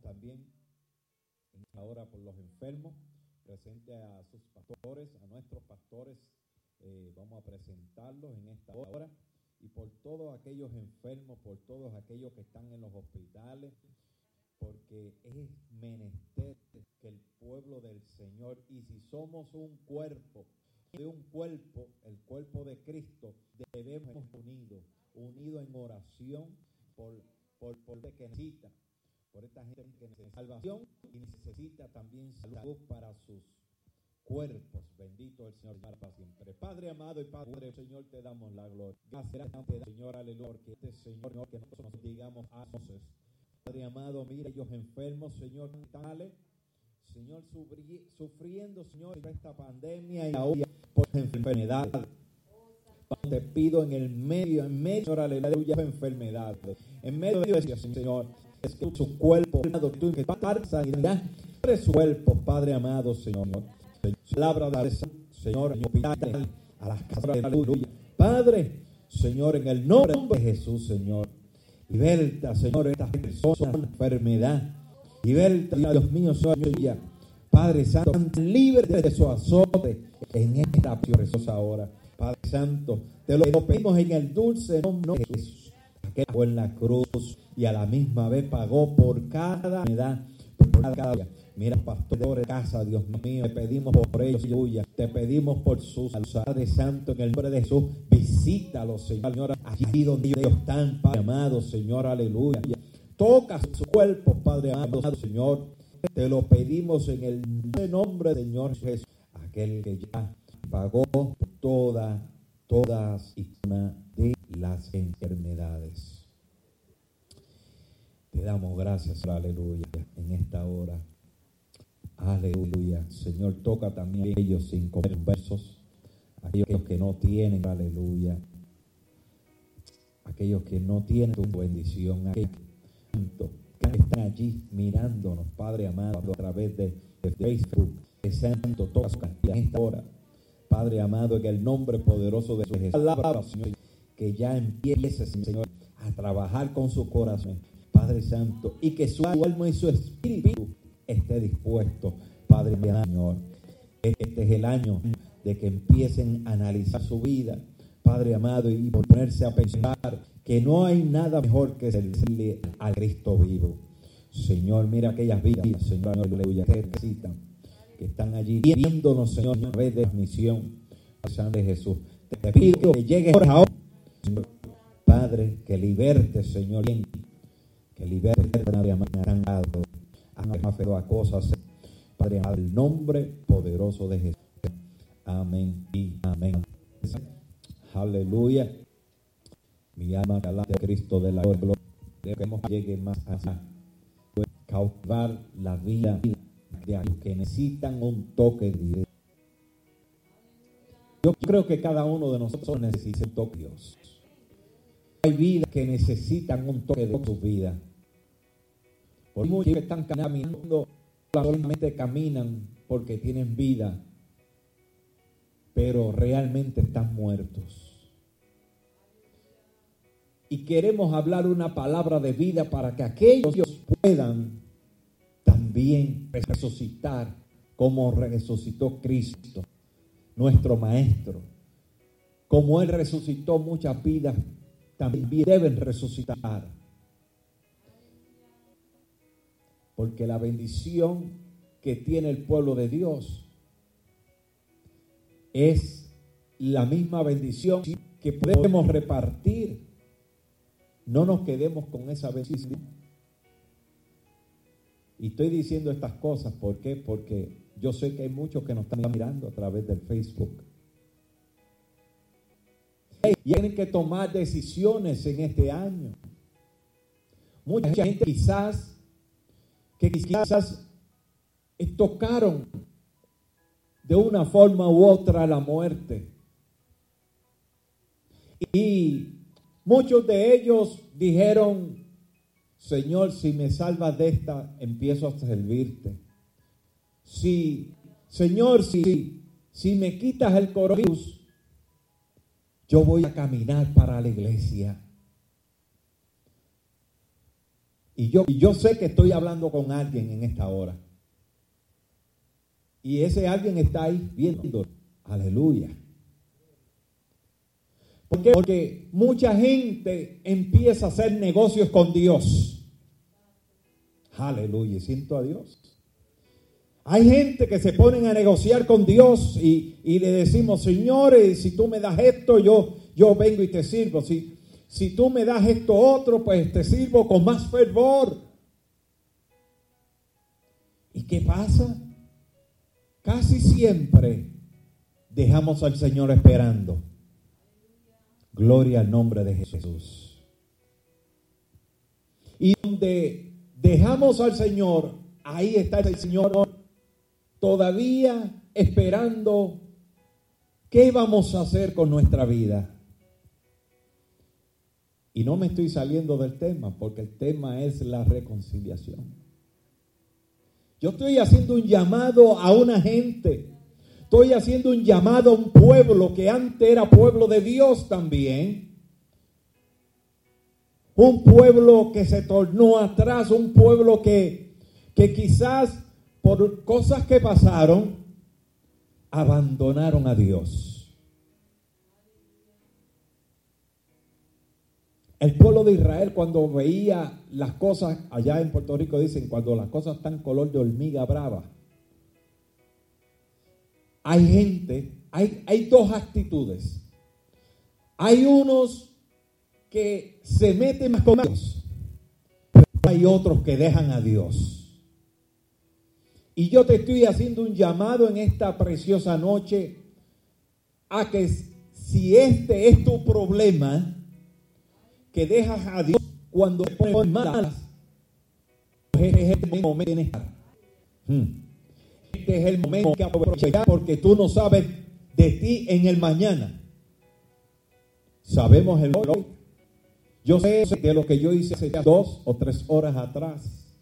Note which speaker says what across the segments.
Speaker 1: también ahora por los enfermos, presente a sus pastores, a nuestros pastores, eh, vamos a presentarlos en esta hora. Y por todos aquellos enfermos, por todos aquellos que están en los hospitales, porque es menester que el pueblo del Señor, y si somos un cuerpo, de un cuerpo, el cuerpo de Cristo, debemos estar unidos, unidos en oración por, por, por el que necesita, por esta gente que necesita salvación y necesita también salud para sus cuerpos. Bendito el Señor para siempre. Padre amado y Padre, Señor, te damos la gloria. Gracias, Señor, aleluya, que este Señor, que nosotros digamos a Padre amado, mira ellos enfermos, Señor, tales, Señor, sufriendo, Señor, esta pandemia y ahora por enfermedad. Te pido en el medio, en medio, Señor, aleluya, enfermedad. En medio de eso, Señor, es que su cuerpo, que sanidad, su cuerpo, Padre amado, Señor. Palabra de Señor, a las casas de aleluya. Padre, Señor, en el nombre de Jesús, Señor. Liberta, Señor, estas personas, enfermedad. Liberta, Dios mío, Señor, Padre Santo, libre de su azote en esta preciosa hora. Padre Santo, te lo pedimos en el dulce nombre de Jesús, que fue en la cruz y a la misma vez pagó por cada edad, por cada día. Mira, pastor de casa, Dios mío, te pedimos por ellos, aleluya. Te pedimos por sus Padre Santo, en el nombre de Jesús, visítalos, Señor, allí donde ellos están, Padre amado, Señor, aleluya. Toca su cuerpo, Padre amado, Señor. Te lo pedimos en el nombre del Señor Jesús, aquel que ya pagó toda, todas y una de las enfermedades. Te damos gracias, aleluya, en esta hora. Aleluya. Señor, toca también a ellos sin conversos, aquellos que no tienen, aleluya. Aquellos que no tienen tu bendición, aquellos que están allí mirándonos, Padre amado, a través de, Facebook. Santo, toca su en esta hora. Padre amado, en el nombre poderoso de Jesús. Palabra, Señor, que ya empiece, Señor, a trabajar con su corazón, Padre Santo, y que su alma y su espíritu esté dispuesto, Padre Señor. Este es el año de que empiecen a analizar su vida, Padre amado, y ponerse a pensar que no hay nada mejor que servirle al Cristo vivo. Señor, mira aquellas vidas, Señor, aleluya, que necesitan, que están allí viéndonos, Señor, a través de la misión de Jesús. Te pido que llegues ahora, Señor, Padre, que liberte, Señor, que liberte, Padre amado, han a cosas, Padre, al nombre poderoso de Jesús. Amén y amén. Aleluya. Mi alma de Cristo de la gloria. Debemos llegue más allá. Cautivar la vida de aquellos que necesitan un toque Dios. Yo creo que cada uno de nosotros necesita un toque de Dios. Hay vidas que necesitan un toque de su vida. Por muchos que están caminando, solamente caminan porque tienen vida, pero realmente están muertos. Y queremos hablar una palabra de vida para que aquellos puedan también resucitar como resucitó Cristo, nuestro Maestro. Como Él resucitó muchas vidas, también deben resucitar. Porque la bendición que tiene el pueblo de Dios es la misma bendición que podemos repartir. No nos quedemos con esa bendición. Y estoy diciendo estas cosas, ¿por qué? Porque yo sé que hay muchos que nos están mirando a través del Facebook. Y tienen que tomar decisiones en este año. Mucha gente quizás que quizás tocaron de una forma u otra la muerte. Y muchos de ellos dijeron, Señor, si me salvas de esta, empiezo a servirte. Si, Señor, si, si me quitas el coronavirus, yo voy a caminar para la iglesia. Y yo, yo sé que estoy hablando con alguien en esta hora. Y ese alguien está ahí viendo. Aleluya. ¿Por qué? Porque mucha gente empieza a hacer negocios con Dios. Aleluya. Siento a Dios. Hay gente que se ponen a negociar con Dios y, y le decimos, señores, si tú me das esto, yo, yo vengo y te sirvo. Si, si tú me das esto otro, pues te sirvo con más fervor. ¿Y qué pasa? Casi siempre dejamos al Señor esperando. Gloria al nombre de Jesús. Y donde dejamos al Señor, ahí está el Señor todavía esperando qué vamos a hacer con nuestra vida. Y no me estoy saliendo del tema, porque el tema es la reconciliación. Yo estoy haciendo un llamado a una gente. Estoy haciendo un llamado a un pueblo que antes era pueblo de Dios también. Un pueblo que se tornó atrás, un pueblo que, que quizás por cosas que pasaron, abandonaron a Dios. El pueblo de Israel cuando veía las cosas, allá en Puerto Rico dicen, cuando las cosas están color de hormiga brava, hay gente, hay, hay dos actitudes. Hay unos que se meten más con Dios, pero hay otros que dejan a Dios. Y yo te estoy haciendo un llamado en esta preciosa noche a que si este es tu problema, que dejas a Dios cuando te pones malas, pues es el momento de estar. Hmm. Este es el momento que aprovechar porque tú no sabes de ti en el mañana. Sabemos el hoy. Yo sé de lo que yo hice hace dos o tres horas atrás.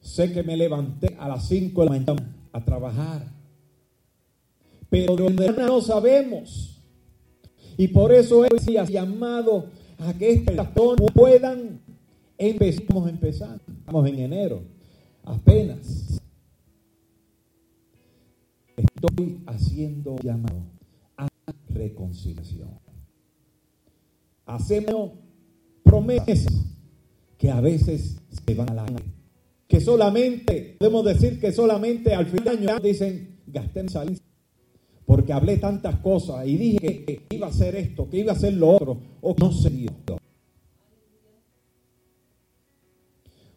Speaker 1: Sé que me levanté a las cinco de la mañana a trabajar. Pero de no sabemos. Y por eso Él ha llamado a que estas puedan empezar. Estamos empezando, estamos en enero, apenas. Estoy haciendo llamado a reconciliación. Hacemos promesas que a veces se van a la que solamente, podemos decir que solamente al fin de año dicen, gasten salida porque hablé tantas cosas y dije que iba a hacer esto, que iba a hacer lo otro, o no se dio.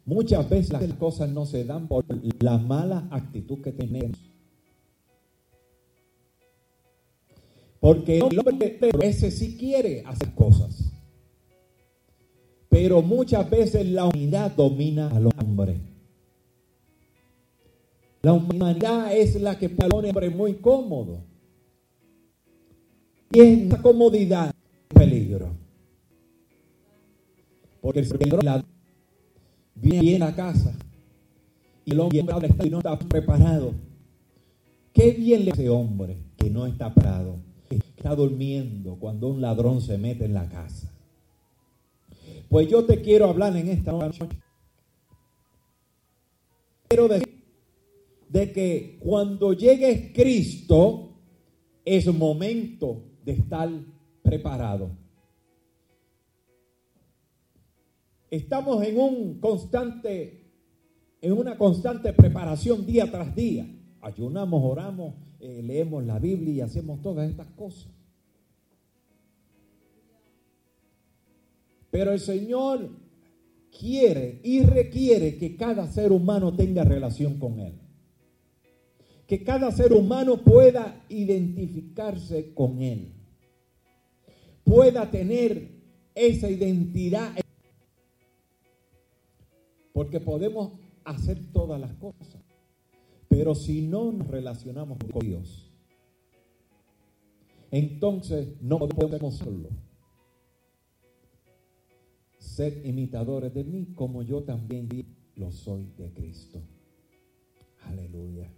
Speaker 1: Muchas veces las cosas no se dan por la mala actitud que tenemos. Porque el hombre ese sí quiere hacer cosas. Pero muchas veces la humanidad domina al hombre. La humanidad es la que pone al hombre muy cómodo. Y en la comodidad peligro. Porque el Señor viene a casa y el hombre no está preparado. Qué bien le ese hombre que no está parado, está durmiendo cuando un ladrón se mete en la casa. Pues yo te quiero hablar en esta noche. Quiero decir de que cuando llegue Cristo es momento estar preparado. Estamos en un constante, en una constante preparación día tras día. Ayunamos, oramos, eh, leemos la Biblia y hacemos todas estas cosas. Pero el Señor quiere y requiere que cada ser humano tenga relación con Él que cada ser humano pueda identificarse con Él, pueda tener esa identidad, porque podemos hacer todas las cosas, pero si no nos relacionamos con Dios, entonces no podemos solo ser imitadores de mí como yo también lo soy de Cristo. Aleluya.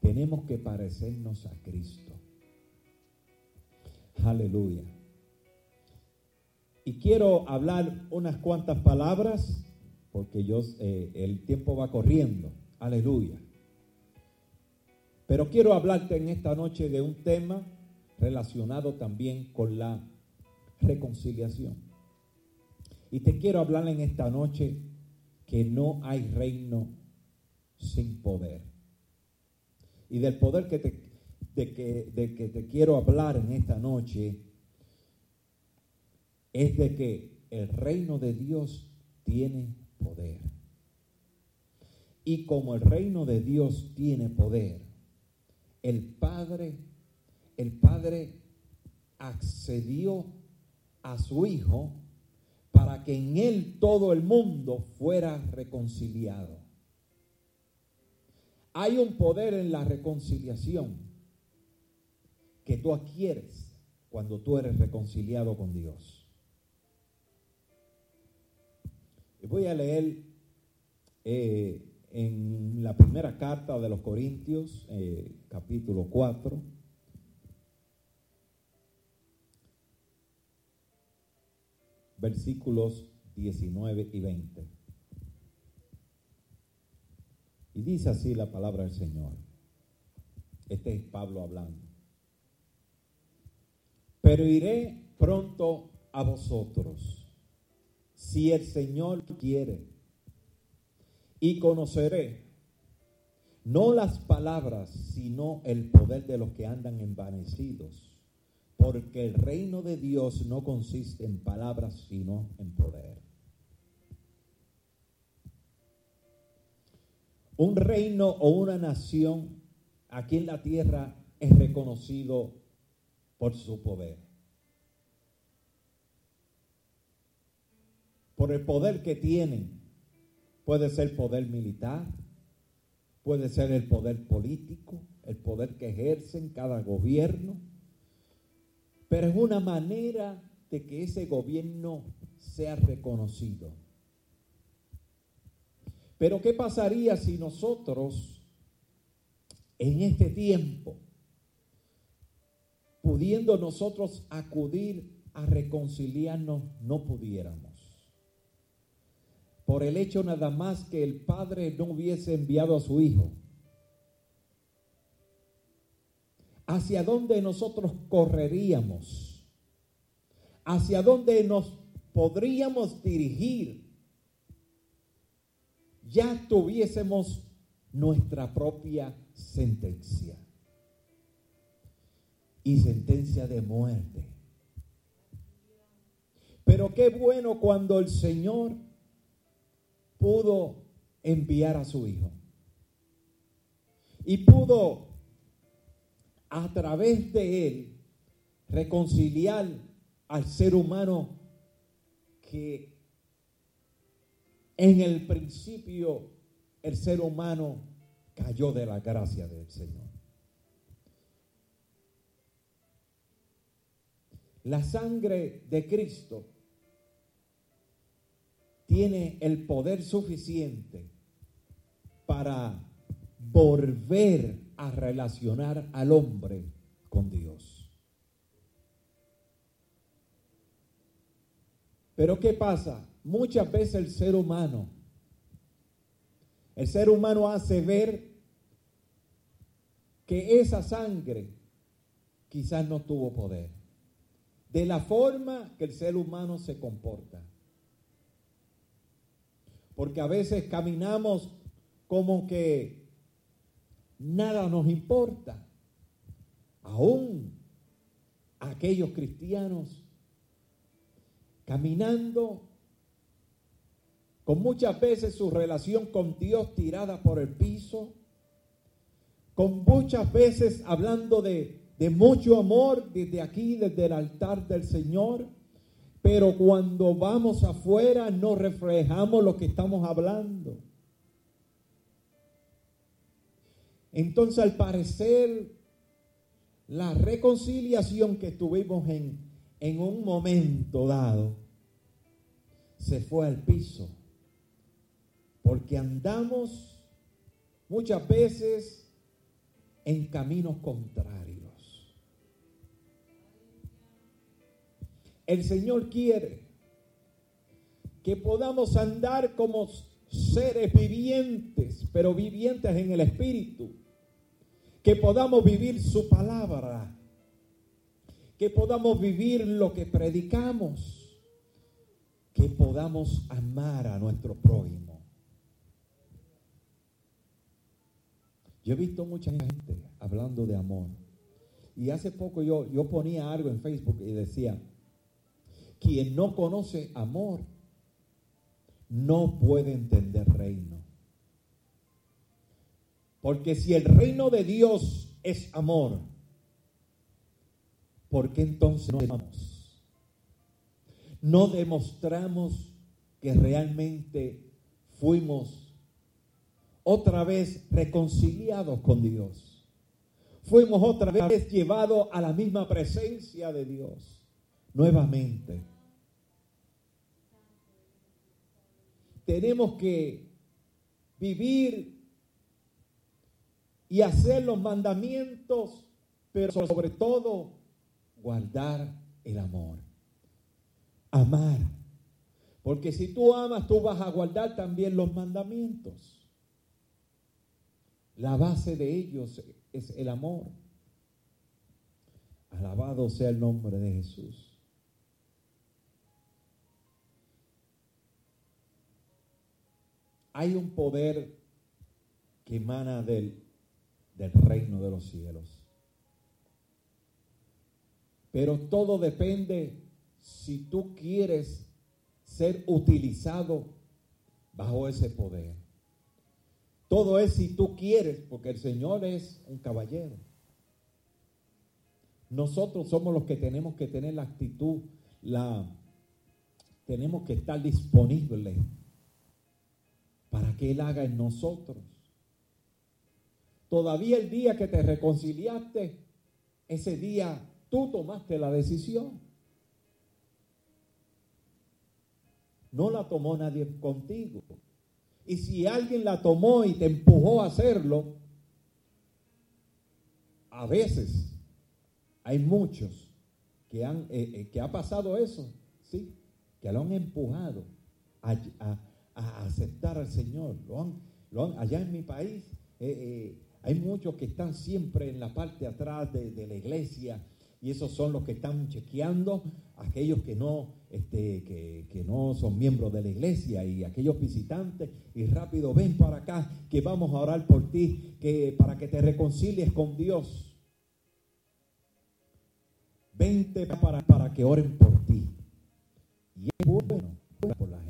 Speaker 1: Tenemos que parecernos a Cristo. Aleluya. Y quiero hablar unas cuantas palabras porque yo, eh, el tiempo va corriendo. Aleluya. Pero quiero hablarte en esta noche de un tema relacionado también con la reconciliación. Y te quiero hablar en esta noche que no hay reino sin poder. Y del poder que te, que, de que te quiero hablar en esta noche es de que el reino de Dios tiene poder. Y como el reino de Dios tiene poder, el Padre, el Padre accedió a su Hijo para que en él todo el mundo fuera reconciliado. Hay un poder en la reconciliación que tú adquieres cuando tú eres reconciliado con Dios. Voy a leer eh, en la primera carta de los Corintios, eh, capítulo 4. Versículos 19 y 20. Y dice así la palabra del Señor. Este es Pablo hablando. Pero iré pronto a vosotros, si el Señor quiere y conoceré no las palabras, sino el poder de los que andan envanecidos, porque el reino de Dios no consiste en palabras, sino en poder. Un reino o una nación aquí en la tierra es reconocido por su poder. Por el poder que tienen Puede ser poder militar, puede ser el poder político, el poder que ejercen cada gobierno, pero es una manera de que ese gobierno sea reconocido. Pero ¿qué pasaría si nosotros en este tiempo, pudiendo nosotros acudir a reconciliarnos, no pudiéramos? Por el hecho nada más que el Padre no hubiese enviado a su Hijo. ¿Hacia dónde nosotros correríamos? ¿Hacia dónde nos podríamos dirigir? Ya tuviésemos nuestra propia sentencia. Y sentencia de muerte. Pero qué bueno cuando el Señor pudo enviar a su Hijo. Y pudo, a través de él, reconciliar al ser humano que en el principio el ser humano cayó de la gracia del Señor. La sangre de Cristo tiene el poder suficiente para volver a relacionar al hombre con Dios. Pero ¿qué pasa? Muchas veces el ser humano, el ser humano hace ver que esa sangre quizás no tuvo poder. De la forma que el ser humano se comporta porque a veces caminamos como que nada nos importa. Aún aquellos cristianos caminando con muchas veces su relación con Dios tirada por el piso, con muchas veces hablando de, de mucho amor desde aquí, desde el altar del Señor, pero cuando vamos afuera no reflejamos lo que estamos hablando. Entonces, al parecer, la reconciliación que tuvimos en, en un momento dado se fue al piso. Porque andamos muchas veces en caminos contrarios. El Señor quiere que podamos andar como seres vivientes, pero vivientes en el Espíritu, que podamos vivir su palabra, que podamos vivir lo que predicamos, que podamos amar a nuestro prójimo. Yo he visto mucha gente hablando de amor. Y hace poco yo, yo ponía algo en Facebook y decía, quien no conoce amor no puede entender reino. Porque si el reino de Dios es amor, ¿por qué entonces no amamos? No demostramos que realmente fuimos otra vez reconciliados con Dios. Fuimos otra vez llevados a la misma presencia de Dios. Nuevamente. Tenemos que vivir y hacer los mandamientos, pero sobre todo guardar el amor. Amar. Porque si tú amas, tú vas a guardar también los mandamientos. La base de ellos es el amor. Alabado sea el nombre de Jesús. Hay un poder que emana del, del reino de los cielos. Pero todo depende si tú quieres ser utilizado bajo ese poder. Todo es si tú quieres, porque el Señor es un caballero. Nosotros somos los que tenemos que tener la actitud, la tenemos que estar disponibles para que Él haga en nosotros. Todavía el día que te reconciliaste, ese día tú tomaste la decisión. No la tomó nadie contigo. Y si alguien la tomó y te empujó a hacerlo, a veces hay muchos que han eh, eh, que ha pasado eso, sí, que lo han empujado a, aceptar al Señor. Allá en mi país eh, hay muchos que están siempre en la parte atrás de, de la iglesia y esos son los que están chequeando aquellos que no, este, que, no son miembros de la iglesia y aquellos visitantes y rápido ven para acá que vamos a orar por ti, que para que te reconcilies con Dios. Vente para, para que oren por ti. Y es bueno por la gente,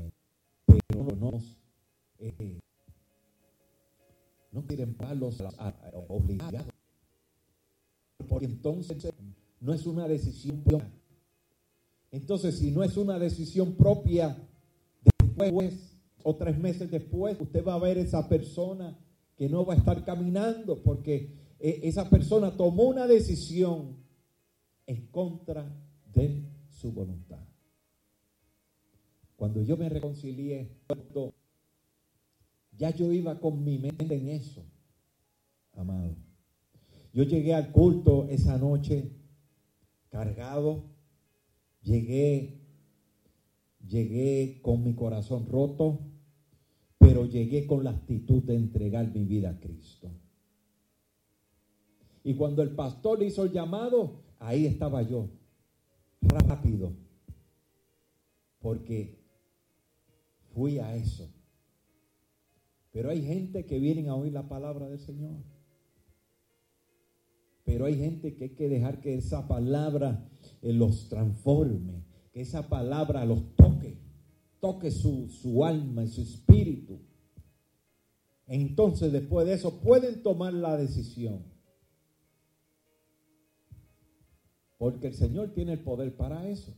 Speaker 1: pero no eh, no quieren palos obligados. Porque entonces no es una decisión propia. Entonces, si no es una decisión propia, después o tres meses después, usted va a ver esa persona que no va a estar caminando porque eh, esa persona tomó una decisión en contra de su voluntad. Cuando yo me reconcilié, ya yo iba con mi mente en eso, amado. Yo llegué al culto esa noche cargado, llegué, llegué con mi corazón roto, pero llegué con la actitud de entregar mi vida a Cristo. Y cuando el pastor hizo el llamado, ahí estaba yo, rápido, porque fui a eso. Pero hay gente que vienen a oír la palabra del Señor pero hay gente que hay que dejar que esa palabra eh, los transforme, que esa palabra los toque, toque su, su alma y su espíritu. Entonces después de eso pueden tomar la decisión. Porque el Señor tiene el poder para eso.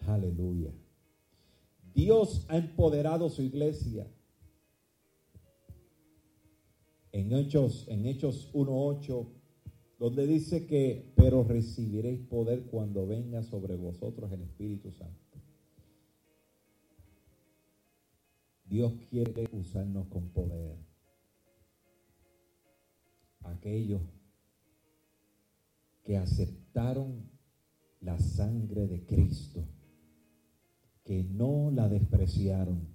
Speaker 1: Aleluya. Dios ha empoderado su iglesia en Hechos, en Hechos 1.8, donde dice que, pero recibiréis poder cuando venga sobre vosotros el Espíritu Santo. Dios quiere usarnos con poder. Aquellos que aceptaron la sangre de Cristo que no la despreciaron.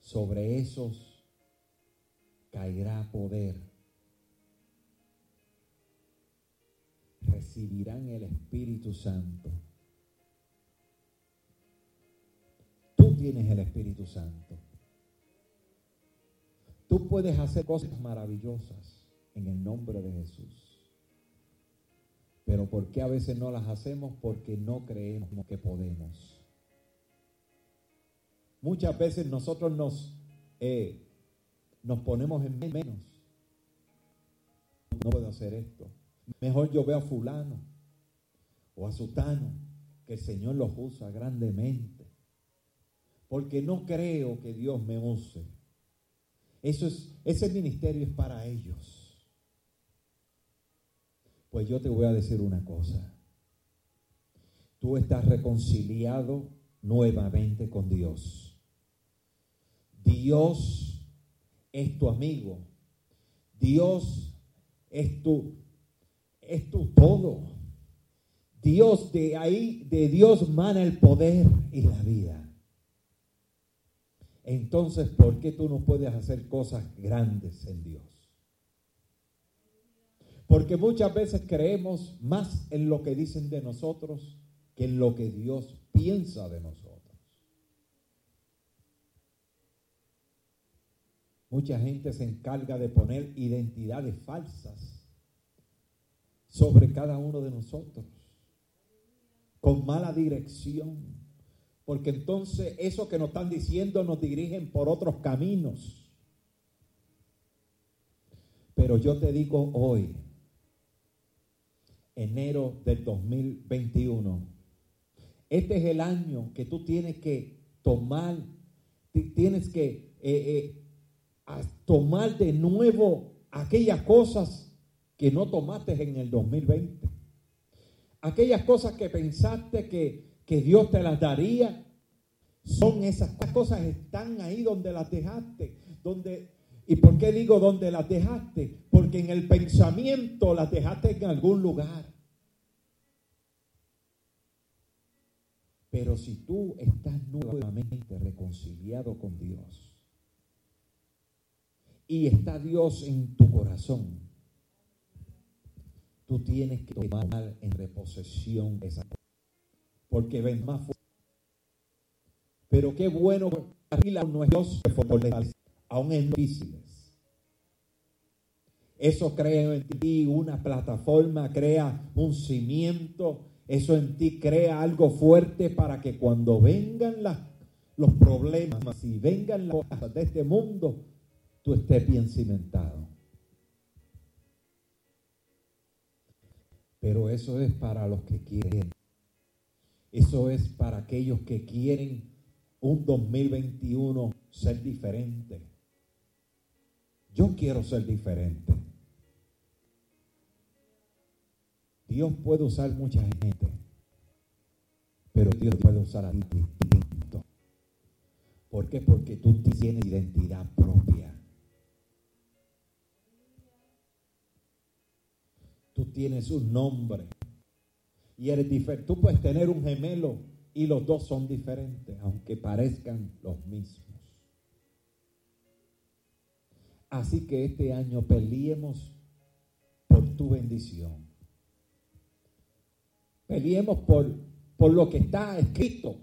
Speaker 1: Sobre esos caerá poder. Recibirán el Espíritu Santo. Tú tienes el Espíritu Santo. Tú puedes hacer cosas maravillosas en el nombre de Jesús. Pero ¿por qué a veces no las hacemos? Porque no creemos que podemos. Muchas veces nosotros nos, eh, nos ponemos en menos. No puedo hacer esto. Mejor yo veo a fulano o a sutano, que el Señor los usa grandemente. Porque no creo que Dios me use. Eso es, ese ministerio es para ellos. Pues yo te voy a decir una cosa. Tú estás reconciliado nuevamente con Dios. Dios es tu amigo. Dios es tu, es tu todo. Dios de ahí, de Dios mana el poder y la vida. Entonces, ¿por qué tú no puedes hacer cosas grandes en Dios? Porque muchas veces creemos más en lo que dicen de nosotros que en lo que Dios piensa de nosotros. Mucha gente se encarga de poner identidades falsas sobre cada uno de nosotros, con mala dirección, porque entonces eso que nos están diciendo nos dirigen por otros caminos. Pero yo te digo hoy, enero del 2021, este es el año que tú tienes que tomar, tienes que eh, eh, a tomar de nuevo aquellas cosas que no tomaste en el 2020. Aquellas cosas que pensaste que, que Dios te las daría, son esas cosas, están ahí donde las dejaste. Donde, ¿Y por qué digo donde las dejaste? Porque en el pensamiento las dejaste en algún lugar. Pero si tú estás nuevamente reconciliado con Dios, y está Dios en tu corazón, tú tienes que tomar en reposesión esa porque ven más fuerte. Pero qué bueno que no es Dios aún en difíciles. Eso crea en ti una plataforma, crea un cimiento, eso en ti crea algo fuerte para que cuando vengan los problemas y vengan las cosas de este mundo, tú estés bien cimentado. Pero eso es para los que quieren. Eso es para aquellos que quieren un 2021 ser diferente. Yo quiero ser diferente. Dios puede usar mucha gente, pero Dios puede usar a ti distinto. ¿Por qué? Porque tú tienes identidad propia. Tienes un nombre y eres diferente. Tú puedes tener un gemelo y los dos son diferentes, aunque parezcan los mismos. Así que este año peleemos por tu bendición. Peleemos por, por lo que está escrito.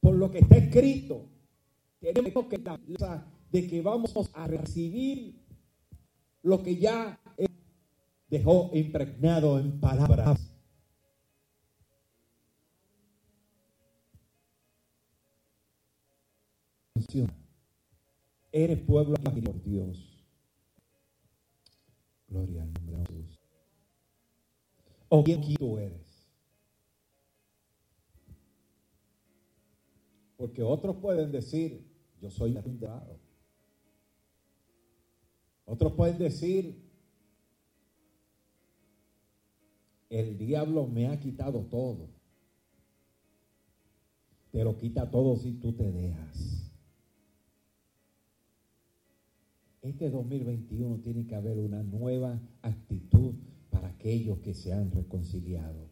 Speaker 1: Por lo que está escrito. Tenemos que de que vamos a recibir lo que ya dejó impregnado en palabras. Eres pueblo por Dios. Gloria al nombre de Jesús. ¿O quién tú eres? Porque otros pueden decir, yo soy arrendado. Otros pueden decir, el diablo me ha quitado todo. Te lo quita todo si tú te dejas. Este 2021 tiene que haber una nueva actitud para aquellos que se han reconciliado.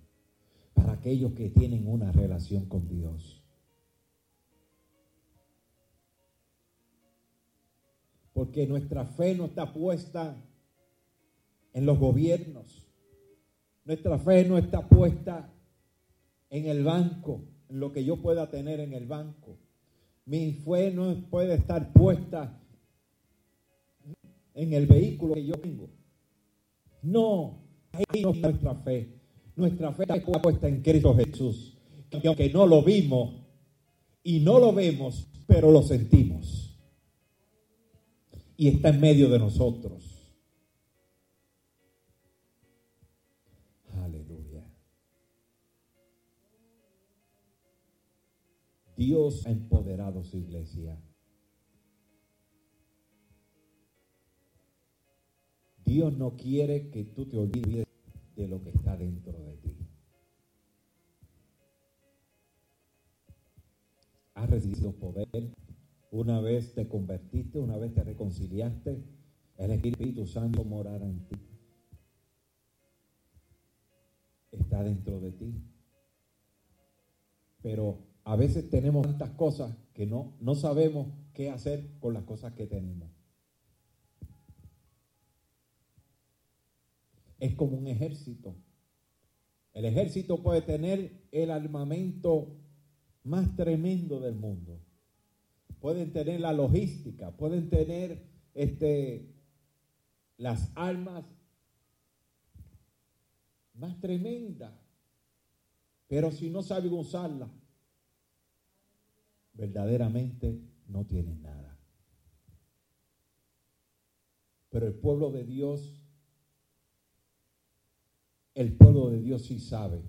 Speaker 1: Para para aquellos que tienen una relación con Dios. Porque nuestra fe no está puesta en los gobiernos. Nuestra fe no está puesta en el banco, en lo que yo pueda tener en el banco. Mi fe no puede estar puesta en el vehículo que yo tengo. No, ahí no es nuestra fe. Nuestra fe está puesta en Cristo Jesús. Que aunque no lo vimos y no lo vemos, pero lo sentimos. Y está en medio de nosotros. Aleluya. Dios ha empoderado su iglesia. Dios no quiere que tú te olvides de lo que está dentro de ti. Has recibido poder. Una vez te convertiste, una vez te reconciliaste, el Espíritu Santo morará en ti. Está dentro de ti. Pero a veces tenemos tantas cosas que no, no sabemos qué hacer con las cosas que tenemos. es como un ejército. El ejército puede tener el armamento más tremendo del mundo. Pueden tener la logística, pueden tener este, las armas más tremendas. Pero si no saben usarlas, verdaderamente no tienen nada. Pero el pueblo de Dios el pueblo de Dios sí sabe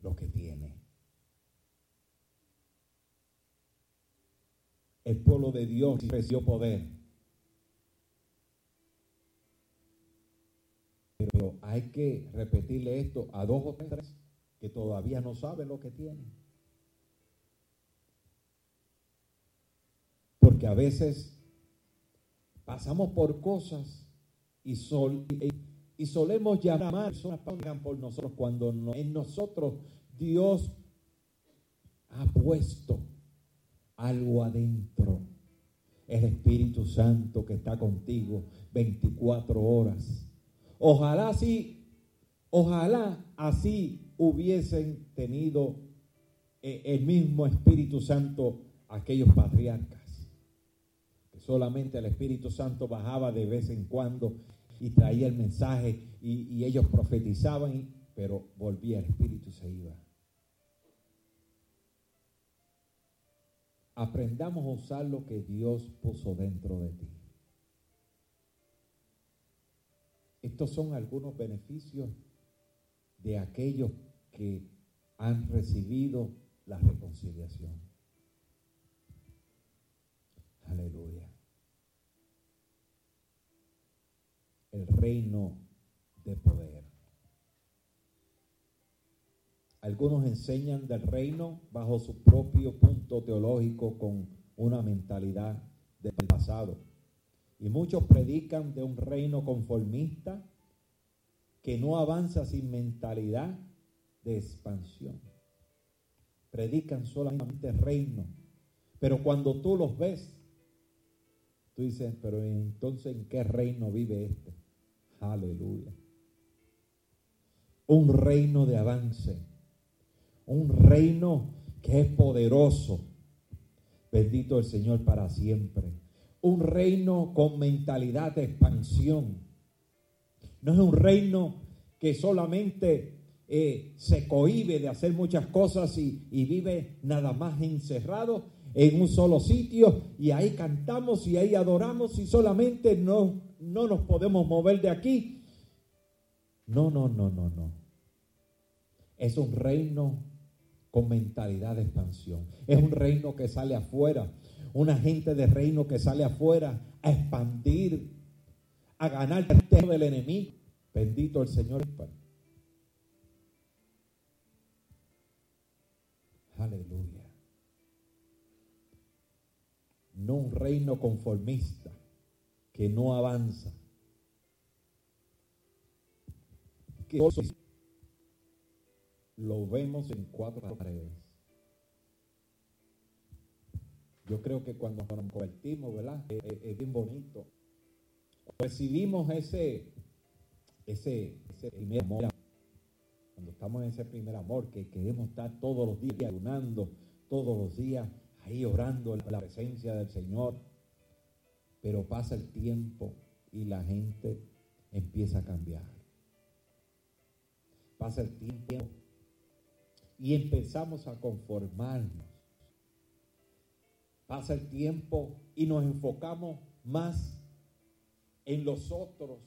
Speaker 1: lo que tiene. El pueblo de Dios recibió poder. Pero hay que repetirle esto a dos o tres que todavía no saben lo que tienen. Porque a veces pasamos por cosas y, sol, y solemos llamar a personas por nosotros cuando en nosotros Dios ha puesto algo adentro. El Espíritu Santo que está contigo 24 horas. Ojalá así, ojalá así hubiesen tenido eh, el mismo Espíritu Santo aquellos patriarcas. Que solamente el Espíritu Santo bajaba de vez en cuando y traía el mensaje y, ellos profetizaban, pero volvía el Espíritu y se iba. Aprendamos a usar lo que Dios puso dentro de ti. Estos son algunos beneficios de aquellos que han recibido la reconciliación. Aleluya. el reino de poder. Algunos enseñan del reino bajo su propio punto teológico con una mentalidad del pasado. Y muchos predican de un reino conformista que no avanza sin mentalidad de expansión. Predican solamente reino. Pero cuando tú los ves, tú dices, pero entonces ¿en qué reino vive este? Aleluya. Un reino de avance. Un reino que es poderoso. Bendito el Señor para siempre. Un reino con mentalidad de expansión. No es un reino que solamente eh, se cohibe de hacer muchas cosas y, y vive nada más encerrado en un solo sitio y ahí cantamos y ahí adoramos y solamente no no nos podemos mover de aquí. No, no, no, no, no. Es un reino con mentalidad de expansión. Es un reino que sale afuera. Una gente de reino que sale afuera a expandir, a ganar el terreno del enemigo. Bendito el Señor. Aleluya. No un reino conformista que no avanza. Que lo vemos en cuatro paredes. Yo creo que cuando nos convertimos, ¿verdad? Es, bien bonito. Recibimos ese, ese, ese primer amor. Cuando estamos en ese primer amor, que queremos estar todos los días ayunando, todos los días ahí orando en la presencia del Señor. Pero pasa el tiempo y la gente empieza a cambiar. Pasa el tiempo y empezamos a conformarnos. Pasa el tiempo y nos enfocamos más en los otros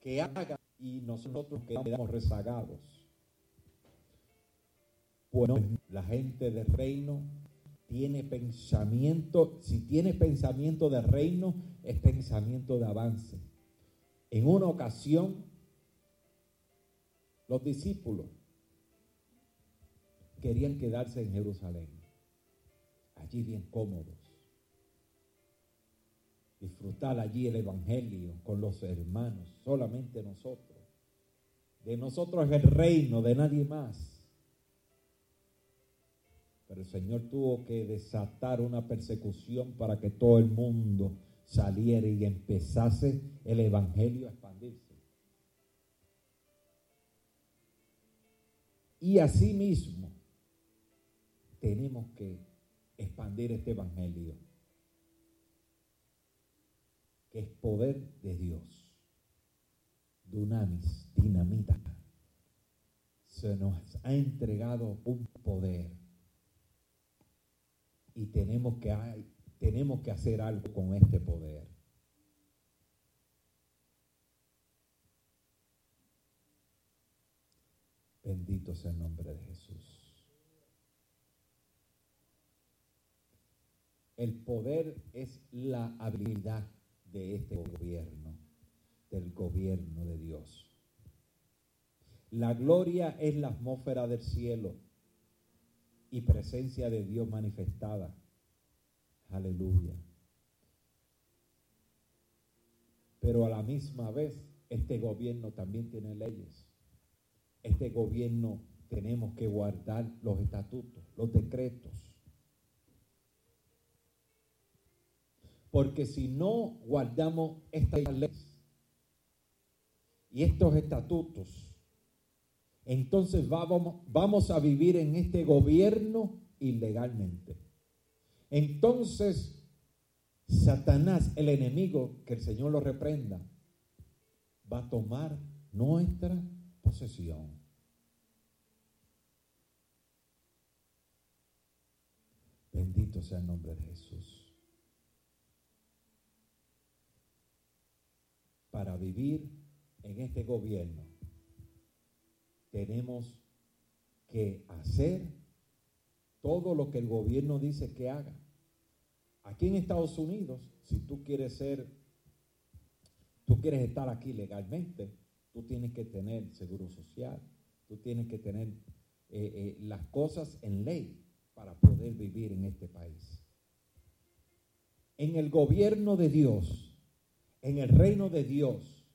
Speaker 1: que hagan y nosotros quedamos rezagados. Bueno, la gente del reino tiene pensamiento, si tiene pensamiento de reino, es pensamiento de avance. En una ocasión, los discípulos querían quedarse en Jerusalén, allí bien cómodos, disfrutar allí el Evangelio con los hermanos, solamente nosotros. De nosotros es el reino, de nadie más. Pero el Señor tuvo que desatar una persecución para que todo el mundo saliera y empezase el Evangelio a expandirse. Y asimismo, tenemos que expandir este Evangelio, que es poder de Dios. Dunamis, dinamita. Se nos ha entregado un poder y tenemos que, tenemos que hacer algo con este poder. Bendito sea el nombre de Jesús. El poder es la habilidad de este gobierno, del gobierno de Dios. La gloria es la atmósfera del cielo y presencia de Dios manifestada. Aleluya. Pero a la misma vez, este gobierno también tiene leyes. Este gobierno tenemos que guardar los estatutos, los decretos. Porque si no guardamos estas leyes y estos estatutos, entonces vamos, vamos a vivir en este gobierno ilegalmente. Entonces, Satanás, el enemigo, que el Señor lo reprenda, va a tomar nuestra posesión. Bendito sea el nombre de Jesús. Para vivir en este gobierno tenemos que hacer todo lo que el gobierno dice que haga. Aquí en Estados Unidos, si tú quieres ser, tú quieres estar aquí legalmente, tú tienes que tener seguro social, tú tienes que tener eh, eh, las cosas en ley para poder vivir en este país. En el gobierno de Dios, en el reino de Dios,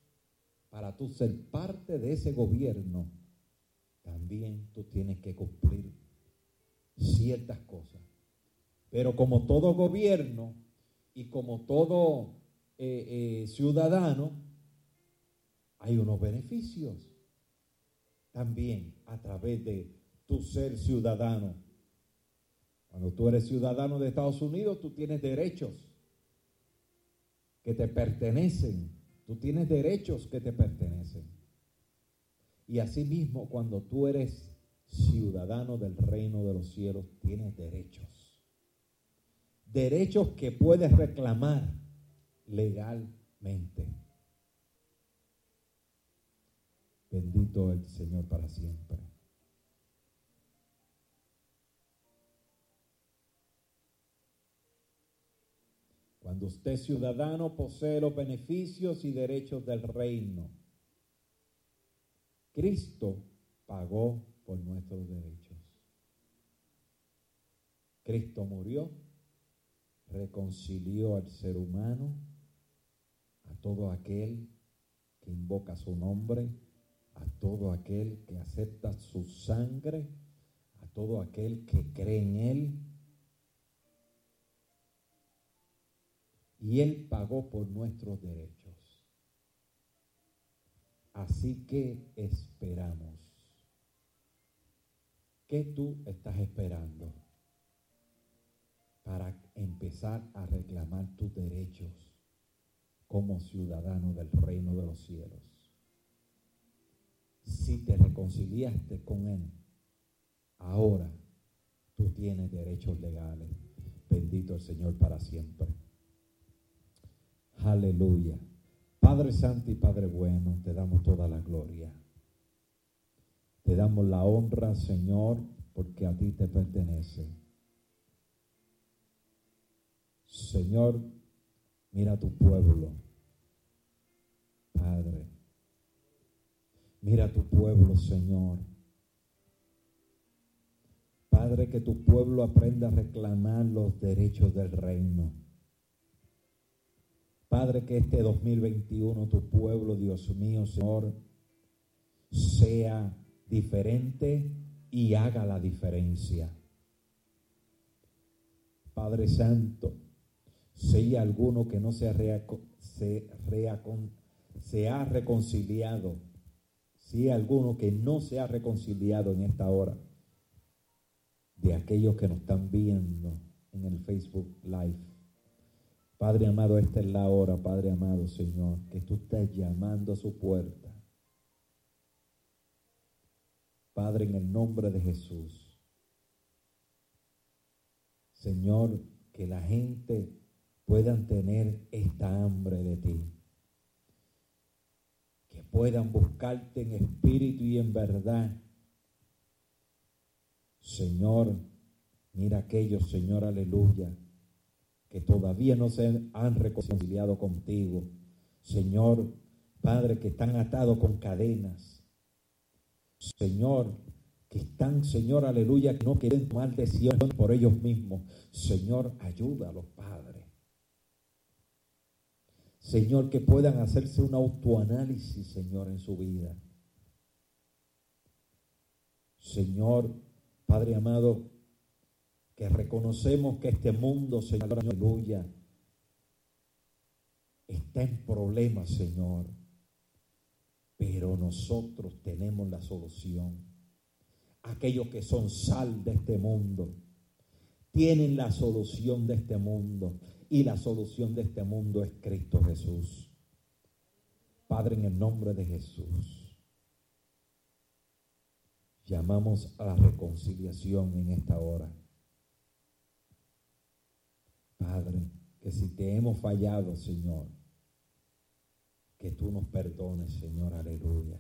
Speaker 1: para tú ser parte de ese gobierno, también tú tienes que cumplir ciertas cosas. Pero como todo gobierno y como todo eh, eh, ciudadano, hay unos beneficios también a través de tu ser ciudadano. Cuando tú eres ciudadano de Estados Unidos, tú tienes derechos que te pertenecen. Tú tienes derechos que te pertenecen. Y asimismo, cuando tú eres ciudadano del reino de los cielos, tienes derechos. Derechos que puedes reclamar legalmente. Bendito el Señor para siempre. Cuando usted ciudadano, posee los beneficios y derechos del reino Cristo pagó por nuestros derechos. Cristo murió, reconcilió al ser humano, a todo aquel que invoca su nombre, a todo aquel que acepta su sangre todo aquel que cree en Él. Y Él pagó por nuestros derechos. Así que esperamos. ¿Qué tú estás esperando para empezar a reclamar tus derechos como ciudadano del reino de los cielos? Si te reconciliaste con Él, ahora tú tienes derechos legales. Bendito el Señor para siempre. Aleluya. Padre Santo y Padre Bueno, te damos toda la gloria. Te damos la honra, Señor, porque a ti te pertenece. Señor, mira tu pueblo. Padre, mira tu pueblo, Señor. Padre, que tu pueblo aprenda a reclamar los derechos del reino. Padre, que este 2021 tu pueblo, Dios mío, Señor, sea diferente y haga la diferencia. Padre Santo, si hay alguno que no se, se, ha reconciliado, si hay alguno que no se ha reconciliado en esta hora, de aquellos que nos están viendo en el Facebook Live, Padre amado, esta es la hora, Padre amado, Señor, que tú estás llamando a su puerta Padre, en el nombre de Jesús. Señor, que la gente puedan tener esta hambre de ti. Que puedan buscarte en espíritu y en verdad. Señor, mira aquellos, Señor, aleluya, que todavía no se han reconciliado contigo. Señor, Padre, que están atados con cadenas Señor, que están, Señor, aleluya, que no quieren tomar por ellos mismos. Señor, ayuda a los padres. Señor, que puedan hacerse un autoanálisis, Señor, en su vida. Señor, Padre amado, que reconocemos que este mundo, Señor, aleluya, está en problemas, Señor pero nosotros tenemos la solución. Aquellos que son sal de este mundo tienen la solución de este mundo y la solución de este mundo es Cristo Jesús. Padre, en el nombre de Jesús, llamamos a la reconciliación en esta hora. Padre, que si te hemos fallado, Señor, que tú nos perdones, Señor, aleluya.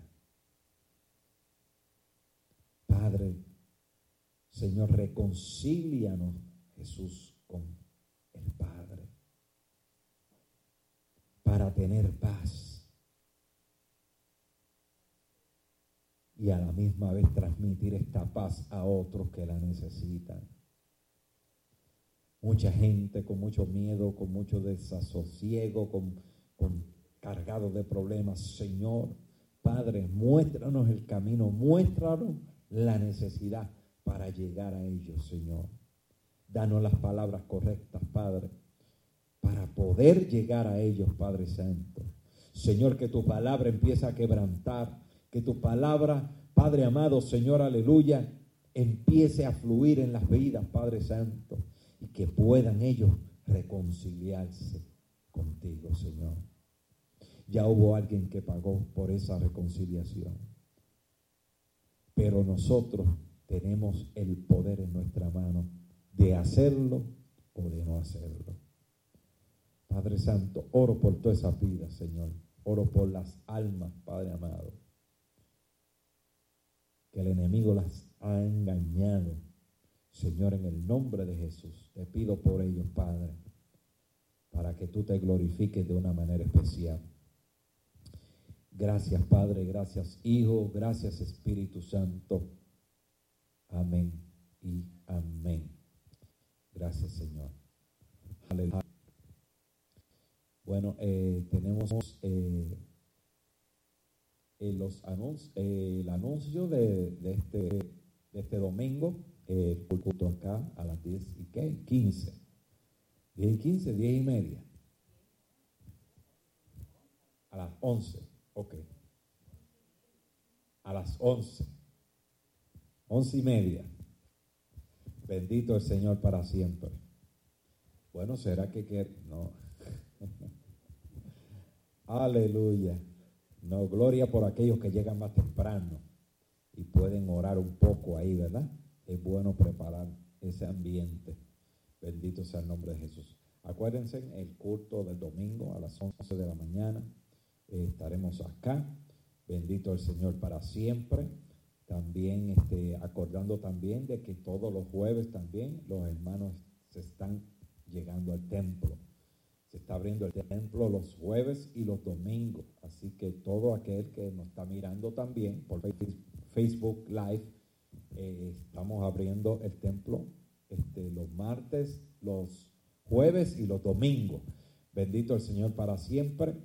Speaker 1: Padre, Señor, reconcílianos, Jesús, con el Padre, para tener paz y a la misma vez transmitir esta paz a otros que la necesitan. Mucha gente con mucho miedo, con mucho desasosiego, con, con cargados de problemas. Señor, Padre, muéstranos el camino, muéstranos la necesidad para llegar a ellos, Señor. Danos las palabras correctas, Padre, para poder llegar a ellos, Padre Santo. Señor, que tu palabra empiece a quebrantar, que tu palabra, Padre amado, Señor, aleluya, empiece a fluir en las vidas, Padre Santo, y que puedan ellos reconciliarse contigo, Señor. Ya hubo alguien que pagó por esa reconciliación. Pero nosotros tenemos el poder en nuestra mano de hacerlo o de no hacerlo. Padre Santo, oro por toda esa vida, Señor. Oro por las almas, Padre amado. Que el enemigo las ha engañado. Señor, en el nombre de Jesús, te pido por ellos, Padre, para que tú te glorifiques de una manera especial. Gracias Padre, gracias Hijo, gracias Espíritu Santo. Amén y amén. Gracias Señor. Aleluya. Bueno, eh, tenemos eh, los el anuncio de, este, de este domingo eh, culto acá a las 10 y qué? 15. 10 y 15, 10 y media. A las 11, ok. A las 11. 11 y media. Bendito el Señor para siempre. Bueno, ¿será que quiere? No. Aleluya. No, gloria por aquellos que llegan más temprano y pueden orar un poco ahí, ¿verdad? Es bueno preparar ese ambiente. Bendito sea el nombre de Jesús. Acuérdense, el culto del domingo a las 11 de la mañana eh, estaremos acá. Bendito el Señor para siempre. También este, acordando también de que todos los jueves también los hermanos se están llegando al templo. Se está abriendo el templo los jueves y los domingos. Así que todo aquel que nos está mirando también por Facebook Live, eh, estamos abriendo el templo este, los martes, los jueves y los domingos. Bendito el Señor para siempre.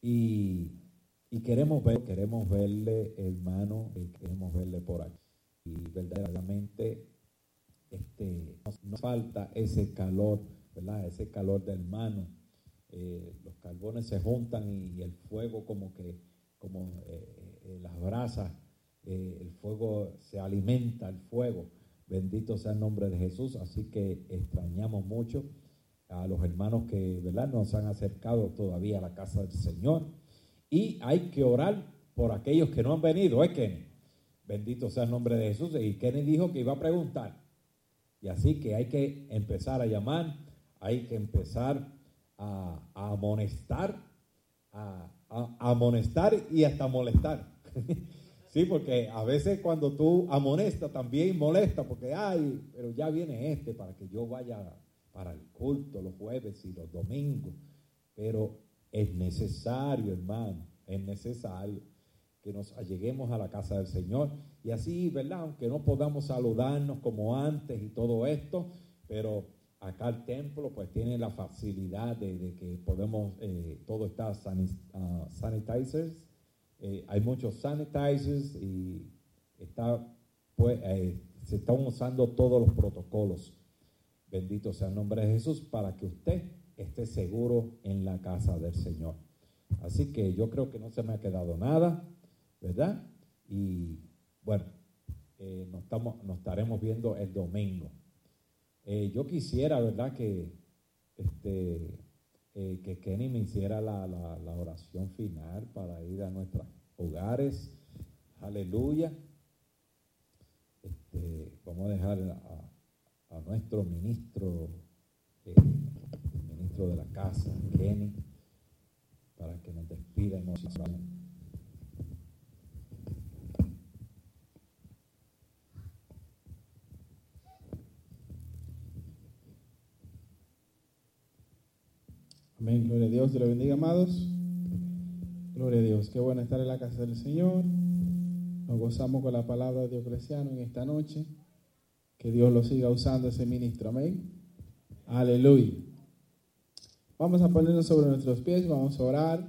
Speaker 1: Y, queremos ver, queremos verle, hermano, eh, queremos verle por aquí. Y verdaderamente este, nos falta ese calor ¿verdad? Ese calor del hermano. Eh, los carbones se juntan y, el fuego como que, como eh, las brasas, el fuego se alimenta, el fuego. Bendito sea el nombre de Jesús. Así que extrañamos mucho a los hermanos que, ¿verdad? Nos han acercado todavía a la casa del Señor. Y hay que orar por aquellos que no han venido, ¿eh, Kenny? Bendito sea el nombre de Jesús. Y Kenny dijo que iba a preguntar. Y así que hay que empezar a llamar hay que empezar a, amonestar, a, amonestar y hasta molestar. sí, porque a veces cuando tú amonestas también molesta, porque, ay, pero ya viene este para que yo vaya para el culto los jueves y los domingos. Pero es necesario, hermano, es necesario que nos alleguemos a la casa del Señor. Y así, ¿verdad? Aunque no podamos saludarnos como antes y todo esto, pero acá el templo pues tiene la facilidad de, que podemos, eh, todo está uh, sanitizers, eh, hay muchos sanitizers y está, pues, eh, se están usando todos los protocolos. Bendito sea el nombre de Jesús para que usted esté seguro en la casa del Señor. Así que yo creo que no se me ha quedado nada, ¿verdad? Y bueno, nos, estamos, nos estaremos viendo el domingo. Eh, yo quisiera, ¿verdad?, que, este, eh, que Kenny me hiciera la, oración final para ir a nuestros hogares. Aleluya. Este, vamos a dejar a, nuestro ministro, eh, el ministro de la casa, Kenny, para que nos despida y nos
Speaker 2: Amén. Gloria a Dios. Dios le bendiga, amados. Gloria a Dios. Qué bueno estar en la casa del Señor. Nos gozamos con la palabra de Dios cristiano en esta noche. Que Dios lo siga usando ese ministro. Amén. Aleluya. Vamos a ponernos sobre nuestros pies. Vamos a orar.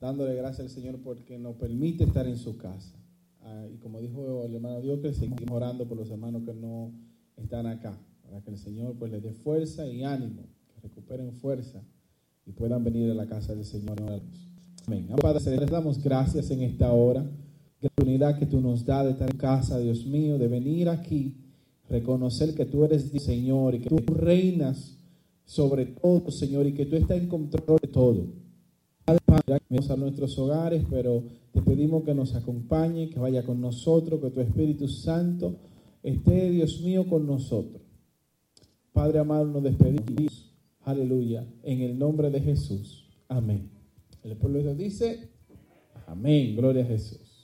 Speaker 2: Dándole gracias al Señor porque nos permite estar en su casa. Ah, y como dijo el hermano que seguimos orando por los hermanos que no están acá. Para que el Señor pues les dé fuerza y ánimo. Que recuperen fuerza y puedan venir a la casa del Señor. Amén. Padre, les damos gracias en esta hora. La oportunidad que tú nos das de estar en casa, Dios mío, de venir aquí, reconocer que tú eres Dios, Señor, y que tú reinas sobre todo, Señor, y que tú estás en control de todo. Padre, vamos a nuestros hogares, pero te pedimos que nos acompañe, que vaya con nosotros, que tu Espíritu Santo esté, Dios mío, con nosotros. Padre amado, nos despedimos Aleluya. En el nombre de Jesús. Amén. El pueblo de Dios dice, amén. Gloria a Jesús.